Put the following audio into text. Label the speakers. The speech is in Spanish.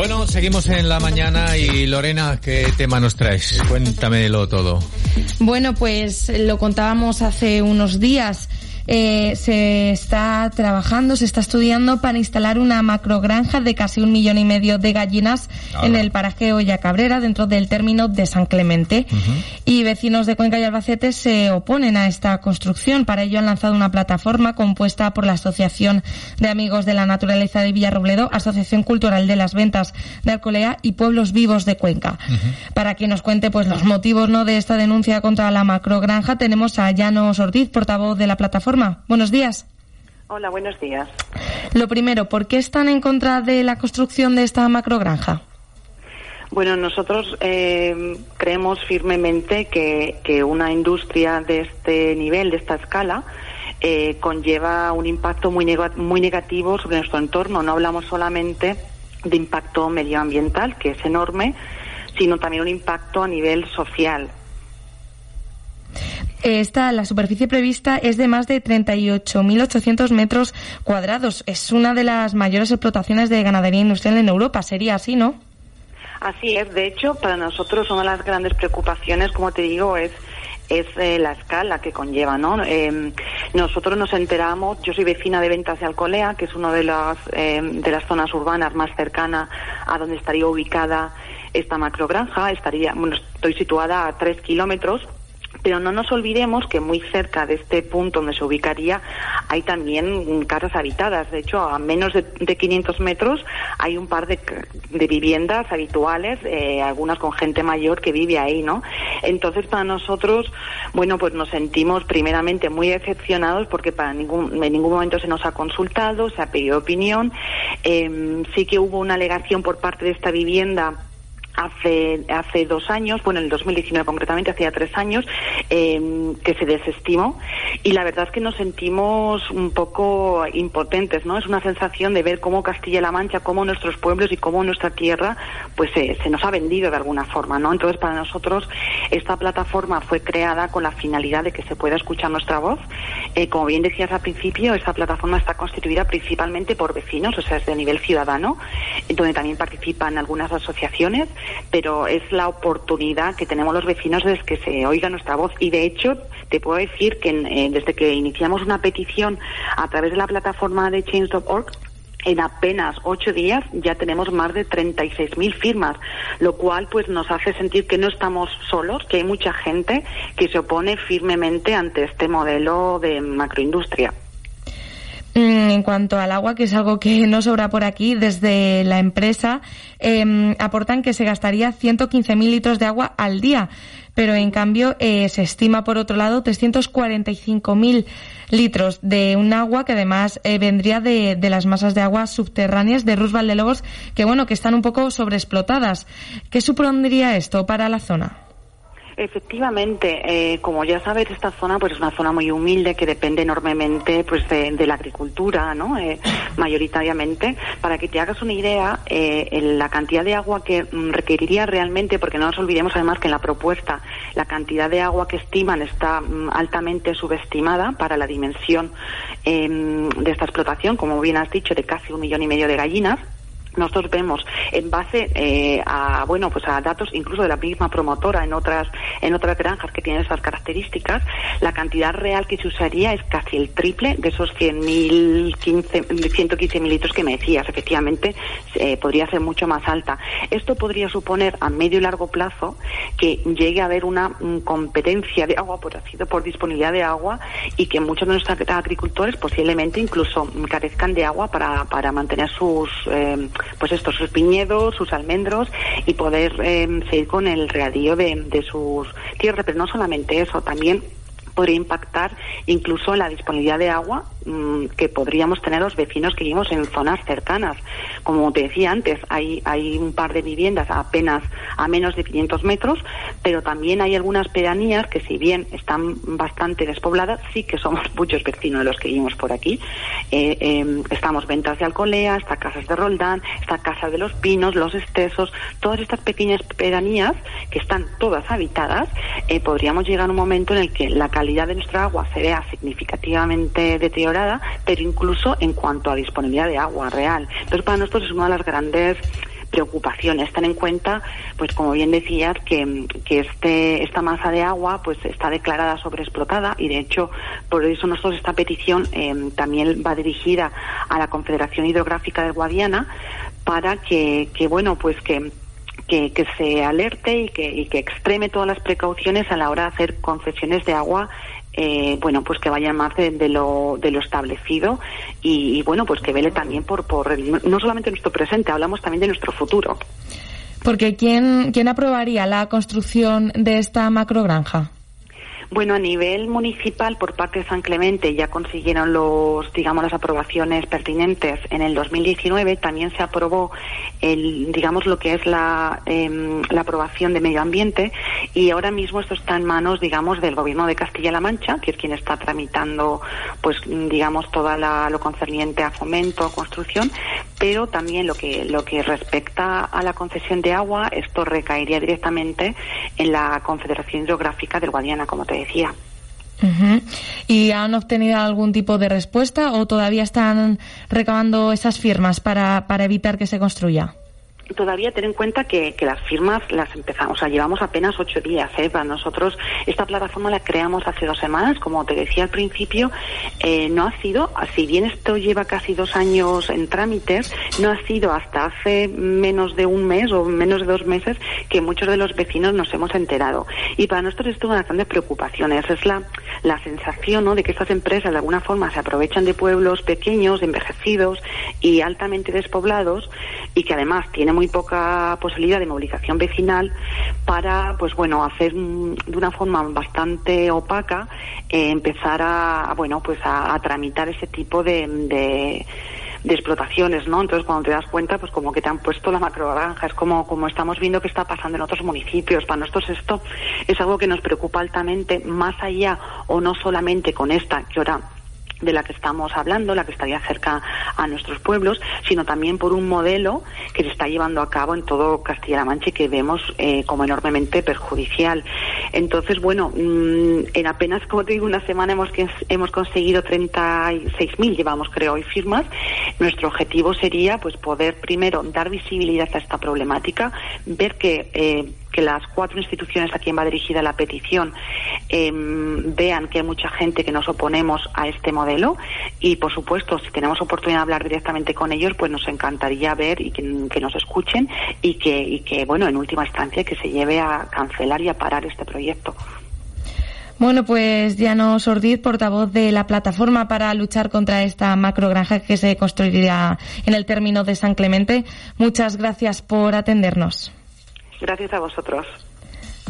Speaker 1: Bueno, seguimos en la mañana y Lorena, ¿qué tema nos traes? Cuéntamelo todo.
Speaker 2: Bueno, pues lo contábamos hace unos días. Eh, se está trabajando, se está estudiando para instalar una macrogranja de casi un millón y medio de gallinas en el paraje Olla Cabrera, dentro del término de San Clemente. Y vecinos de Cuenca y Albacete se oponen a esta construcción. Para ello han lanzado una plataforma compuesta por la Asociación de Amigos de la Naturaleza de Villarrobledo, Asociación Cultural de las Ventas de Alcolea y Pueblos Vivos de Cuenca. Para que nos cuente pues los motivos no de esta denuncia contra la macrogranja, tenemos a Llanos Ortiz, portavoz de la plataforma. Buenos días.
Speaker 3: Hola, buenos días.
Speaker 2: Lo primero, ¿por qué están en contra de la construcción de esta macrogranja?
Speaker 3: Bueno, nosotros eh, creemos firmemente que, una industria de este nivel, de esta escala, eh, conlleva un impacto muy, muy negativo sobre nuestro entorno. No hablamos solamente de impacto medioambiental, que es enorme, sino también un impacto a nivel social.
Speaker 2: Esta, la superficie prevista es de más de 38.800 metros cuadrados. Es una de las mayores explotaciones de ganadería industrial en Europa. Sería así, ¿no?
Speaker 3: Así es. De hecho, para nosotros una de las grandes preocupaciones, como te digo, es es eh, la escala que conlleva, ¿no? Em, nosotros nos enteramos, yo soy vecina de Ventas de Alcolea, que es una de las, em, de las zonas urbanas más cercanas a donde estaría ubicada esta macrogranja. Estaría, bueno, estoy situada a tres kilómetros pero no nos olvidemos que muy cerca de este punto donde se ubicaría hay también casas habitadas. De hecho, a menos de, 500 metros hay un par de, viviendas habituales, eh, algunas con gente mayor que vive ahí, ¿no? Entonces, para nosotros, bueno, pues nos sentimos primeramente muy decepcionados porque para ningún, en ningún momento se nos ha consultado, se ha pedido opinión. Eh, sí que hubo una alegación por parte de esta vivienda hace, hace dos años, bueno, en el 2019 concretamente, hacía tres años, em, que se desestimó. Y la verdad es que nos sentimos un poco impotentes, ¿no? Es una sensación de ver cómo Castilla-La Mancha, cómo nuestros pueblos y cómo nuestra tierra, pues se nos ha vendido de alguna forma, ¿no? Entonces, para nosotros, esta plataforma fue creada con la finalidad de que se pueda escuchar nuestra voz. Eh, como bien decías al principio, esta plataforma está constituida principalmente por vecinos, o sea, es de nivel ciudadano, donde también participan algunas asociaciones pero es la oportunidad que tenemos los vecinos de que se oiga nuestra voz. Y de hecho, te puedo decir que eh, desde que iniciamos una petición a través de la plataforma de Change.org, en apenas ocho días ya tenemos más de 36.000 firmas, lo cual pues nos hace sentir que no estamos solos, que hay mucha gente que se opone firmemente ante este modelo de macroindustria.
Speaker 2: Mm, en cuanto al agua, que es algo que no sobra por aquí, desde la empresa em, aportan que se gastaría 115.000 litros de agua al día, pero en cambio eh, se estima por otro lado 345.000 litros de un agua que además eh, vendría de, de, las masas de agua subterráneas de Roosevelt de Lobos, que bueno, que están un poco sobreexplotadas. ¿Qué supondría esto para la zona?
Speaker 3: Efectivamente, eh, como ya sabes, esta zona pues es una zona muy humilde que depende enormemente pues de, la agricultura, ¿no? Eh, mayoritariamente. Para que te hagas una idea, eh, la cantidad de agua que mm, requeriría realmente, porque no nos olvidemos además que en la propuesta la cantidad de agua que estiman está mm, altamente subestimada para la dimensión em, de esta explotación, como bien has dicho, de casi un millón y medio de gallinas nosotros vemos en base eh, a bueno pues a datos incluso de la misma promotora en otras en otras granjas que tienen esas características la cantidad real que se usaría es casi el triple de esos 100.000 115 mil litros que me decías. Efectivamente eh, podría ser mucho más alta. Esto podría suponer a medio y largo plazo que llegue a haber una mm, competencia de agua por ácido por disponibilidad de agua y que muchos de nuestros agricultores posiblemente incluso carezcan de agua para, para mantener sus eh, pues estos sus piñedos, sus almendros y poder eh, seguir con el regadío de, de sus tierras. Pero no solamente eso, también podría impactar incluso la disponibilidad de agua mm, que podríamos tener los vecinos que vivimos en zonas cercanas. Como te decía antes, hay, hay un par de viviendas apenas a menos de 500 metros, pero también hay algunas pedanías que si bien están bastante despobladas, sí que somos muchos vecinos de los que vivimos por aquí. Eh, em, estamos Ventas de Alcolea, está Casas de Roldán, está Casa de los Pinos, Los Estesos, todas estas pequeñas pedanías que están todas habitadas, eh, podríamos llegar a un momento en el que la calidad de nuestra agua se vea significativamente deteriorada, pero incluso en cuanto a disponibilidad de agua real. Entonces, para nosotros es una de las grandes preocupaciones. Ten en cuenta, pues como bien decías, que, que este, esta masa de agua pues está declarada sobreexplotada y de hecho por eso nosotros esta petición eh, también va dirigida a la Confederación Hidrográfica del Guadiana para que, que bueno, pues que que, que, se alerte y que, y que extreme todas las precauciones a la hora de hacer concesiones de agua eh, bueno, pues que vaya más de, lo, de lo establecido y, bueno, pues que vele también por, por no solamente nuestro presente, hablamos también de nuestro futuro.
Speaker 2: Porque ¿quién, quién aprobaría la construcción de esta macrogranja?
Speaker 3: Bueno, a nivel municipal, por parte de San Clemente, ya consiguieron los, digamos, las aprobaciones pertinentes en el 2019. También se aprobó el, digamos, lo que es la, em, la aprobación de medio ambiente y ahora mismo esto está en manos, digamos, del Gobierno de Castilla-La Mancha, que es quien está tramitando, pues, digamos, toda la, lo concerniente a fomento, a construcción, pero también lo que, lo que respecta a la concesión de agua, esto recaería directamente en la Confederación Hidrográfica del Guadiana, como te decía.
Speaker 2: ¿Y han obtenido algún tipo de respuesta o todavía están recabando esas firmas para, para evitar que se construya?
Speaker 3: Todavía ten en cuenta que, que, las firmas las empezamos, o sea, llevamos apenas ocho días. ¿eh? Para nosotros esta plataforma la creamos hace dos semanas, como te decía al principio, eh, no ha sido, si bien esto lleva casi dos años en trámites, no ha sido hasta hace menos de un mes o menos de dos meses que muchos de los vecinos nos hemos enterado. Y para nosotros esto es una grandes preocupaciones. Es la, la sensación ¿no? de que estas empresas de alguna forma se aprovechan de pueblos pequeños, envejecidos y altamente despoblados y que además tienen muy poca posibilidad de movilización vecinal para, pues bueno, hacer de una forma bastante opaca eh, empezar a, bueno, pues a, tramitar ese tipo de de explotaciones, ¿no? Entonces, cuando te das cuenta, pues como que te han puesto la macrogranja, es como, como estamos viendo que está pasando en otros municipios. Para nosotros esto es algo que nos preocupa altamente, más allá o no solamente con esta, que ahora de la que estamos hablando, la que estaría cerca a nuestros pueblos, sino también por un modelo que se está llevando a cabo en todo Castilla-La Mancha y que vemos eh, como enormemente perjudicial. Entonces, bueno, mm, en apenas, como te digo, una semana hemos, hemos conseguido 36.000, llevamos creo hoy firmas. Nuestro objetivo sería pues poder primero dar visibilidad a esta problemática, ver que eh, que las cuatro instituciones a quien va dirigida la petición em, vean que hay mucha gente que nos oponemos a este modelo y, por supuesto, si tenemos oportunidad de hablar directamente con ellos, pues nos encantaría ver y que, nos escuchen y que, bueno, en última instancia, que se lleve a cancelar y a parar este proyecto.
Speaker 2: Bueno, pues Llanos Ordiz, portavoz de la plataforma para luchar contra esta macrogranja que se construirá en el término de San Clemente, muchas gracias por atendernos.
Speaker 3: Gracias a vosotros.